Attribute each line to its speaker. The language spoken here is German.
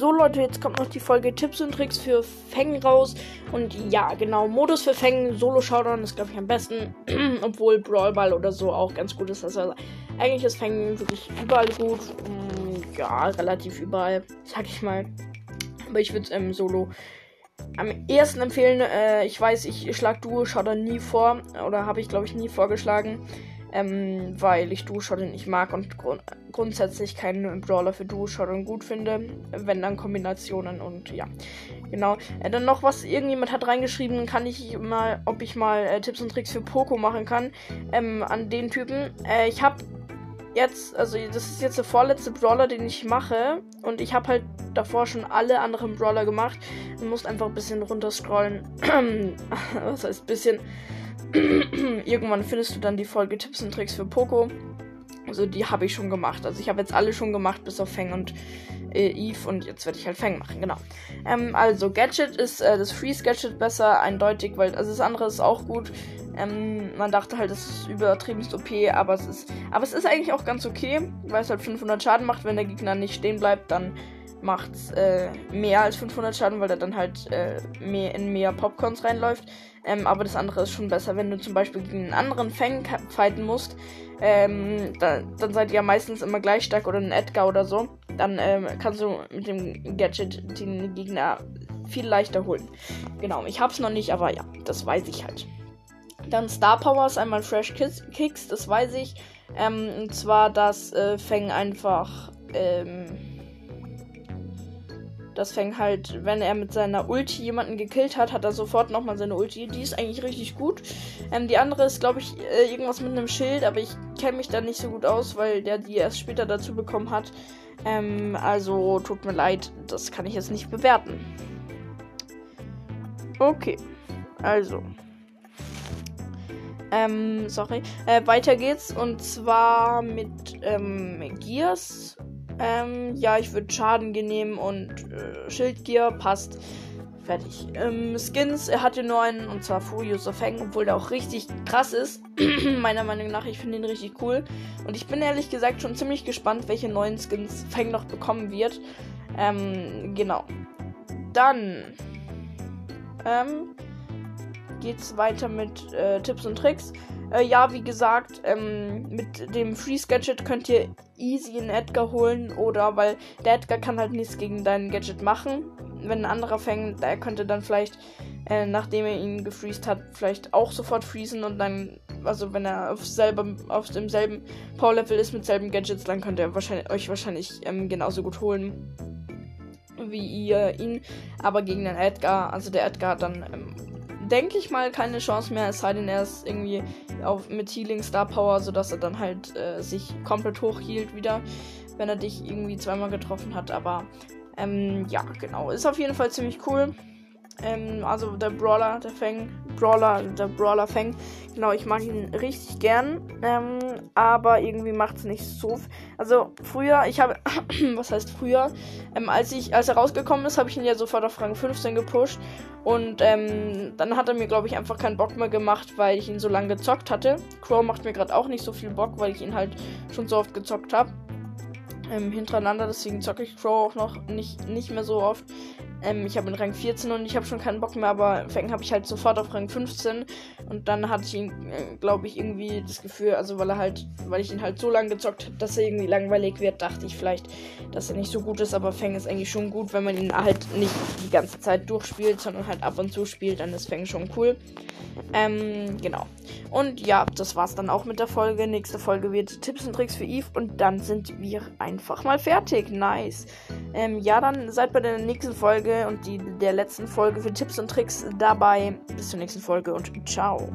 Speaker 1: So Leute, jetzt kommt noch die Folge Tipps und Tricks für Feng raus. Und ja, genau, Modus für Feng, Solo-Showdown ist, glaube ich, am besten. Obwohl Brawl Ball oder so auch ganz gut ist. Also eigentlich ist Feng wirklich überall gut. Mm, ja, relativ überall, sag ich mal. Aber ich würde es ähm, Solo am ersten empfehlen. Äh, ich weiß, ich schlage Duo-Showdown nie vor. Oder habe ich, glaube ich, nie vorgeschlagen. Ähm, weil ich Duo-Shotgun nicht mag und grund grundsätzlich keinen Brawler für Duo-Shotgun gut finde. Wenn dann Kombinationen und ja. Genau. Äh, dann noch was, irgendjemand hat reingeschrieben, kann ich mal, ob ich mal äh, Tipps und Tricks für Poco machen kann. Ähm, an den Typen. Äh, ich habe jetzt, also das ist jetzt der vorletzte Brawler, den ich mache. Und ich habe halt davor schon alle anderen Brawler gemacht. Du musst einfach ein bisschen runterscrollen. was heißt bisschen? Irgendwann findest du dann die Folge Tipps und Tricks für Poco. Also die habe ich schon gemacht. Also ich habe jetzt alle schon gemacht, bis auf Fang und äh, Eve. Und jetzt werde ich halt Fang machen, genau. Ähm, also Gadget ist äh, das Freeze Gadget besser, eindeutig, weil also das andere ist auch gut. Ähm, man dachte halt, es ist übertrieben OP, aber es ist, aber es ist eigentlich auch ganz okay, weil es halt 500 Schaden macht. Wenn der Gegner nicht stehen bleibt, dann macht äh, mehr als 500 Schaden, weil er dann halt äh, mehr in mehr Popcorns reinläuft. Ähm, aber das andere ist schon besser, wenn du zum Beispiel gegen einen anderen Fang fighten musst. Ähm, da, dann seid ihr ja meistens immer gleich stark oder ein Edgar oder so. Dann ähm, kannst du mit dem Gadget den Gegner viel leichter holen. Genau, ich hab's noch nicht, aber ja, das weiß ich halt. Dann Star Power ist einmal Fresh Kicks, das weiß ich. Ähm, und zwar, dass äh, Fang einfach ähm, das fängt halt, wenn er mit seiner Ulti jemanden gekillt hat, hat er sofort nochmal seine Ulti. Die ist eigentlich richtig gut. Ähm, die andere ist, glaube ich, äh, irgendwas mit einem Schild, aber ich kenne mich da nicht so gut aus, weil der die erst später dazu bekommen hat. Ähm, also tut mir leid, das kann ich jetzt nicht bewerten. Okay, also. Ähm, sorry. Äh, weiter geht's und zwar mit ähm, Gears ähm, ja, ich würde Schaden nehmen und äh, Schildgier passt. Fertig. Ähm, Skins, er hatte nur einen, und zwar Furious of Fang, obwohl der auch richtig krass ist. Meiner Meinung nach, ich finde ihn richtig cool. Und ich bin ehrlich gesagt schon ziemlich gespannt, welche neuen Skins Fang noch bekommen wird. Ähm, genau. Dann ähm, geht's weiter mit äh, Tipps und Tricks. Äh, ja, wie gesagt, ähm, mit dem Freeze Gadget könnt ihr easy einen Edgar holen oder weil der Edgar kann halt nichts gegen dein Gadget machen. Wenn ein anderer fängt, der könnte dann vielleicht, äh, nachdem er ihn gefreezed hat, vielleicht auch sofort freezen und dann, also wenn er auf, selber, auf demselben Power Level ist mit selben Gadgets, dann könnt ihr wahrscheinlich, euch wahrscheinlich ähm, genauso gut holen wie ihr ihn. Aber gegen den Edgar, also der Edgar hat dann ähm, denke ich mal, keine Chance mehr, es sei denn, er ist irgendwie auf, mit Healing Star Power, sodass er dann halt äh, sich komplett hochhielt wieder, wenn er dich irgendwie zweimal getroffen hat. Aber ähm, ja, genau. Ist auf jeden Fall ziemlich cool. Ähm, also der Brawler, der Fang, Brawler, der Brawler Fang. Genau, ich mag ihn richtig gern. Ähm, aber irgendwie macht es nicht so. Also früher, ich habe, was heißt früher? Ähm, als ich, als er rausgekommen ist, habe ich ihn ja sofort auf Rang 15 gepusht. Und ähm, dann hat er mir, glaube ich, einfach keinen Bock mehr gemacht, weil ich ihn so lange gezockt hatte. Crow macht mir gerade auch nicht so viel Bock, weil ich ihn halt schon so oft gezockt habe ähm, hintereinander, deswegen zocke ich Crow auch noch nicht, nicht mehr so oft. Ähm, ich habe in Rang 14 und ich habe schon keinen Bock mehr, aber Fang habe ich halt sofort auf Rang 15 und dann hatte ich ihn, äh, glaube ich, irgendwie das Gefühl, also weil er halt, weil ich ihn halt so lange gezockt habe, dass er irgendwie langweilig wird, dachte ich vielleicht, dass er nicht so gut ist, aber Fang ist eigentlich schon gut, wenn man ihn halt nicht die ganze Zeit durchspielt, sondern halt ab und zu spielt, dann ist Fang schon cool. Ähm, genau. Und ja, das war's dann auch mit der Folge. Nächste Folge wird Tipps und Tricks für Eve und dann sind wir einfach mal fertig. Nice. Ähm, ja, dann seid bei der nächsten Folge und die, der letzten Folge für Tipps und Tricks dabei. Bis zur nächsten Folge und ciao.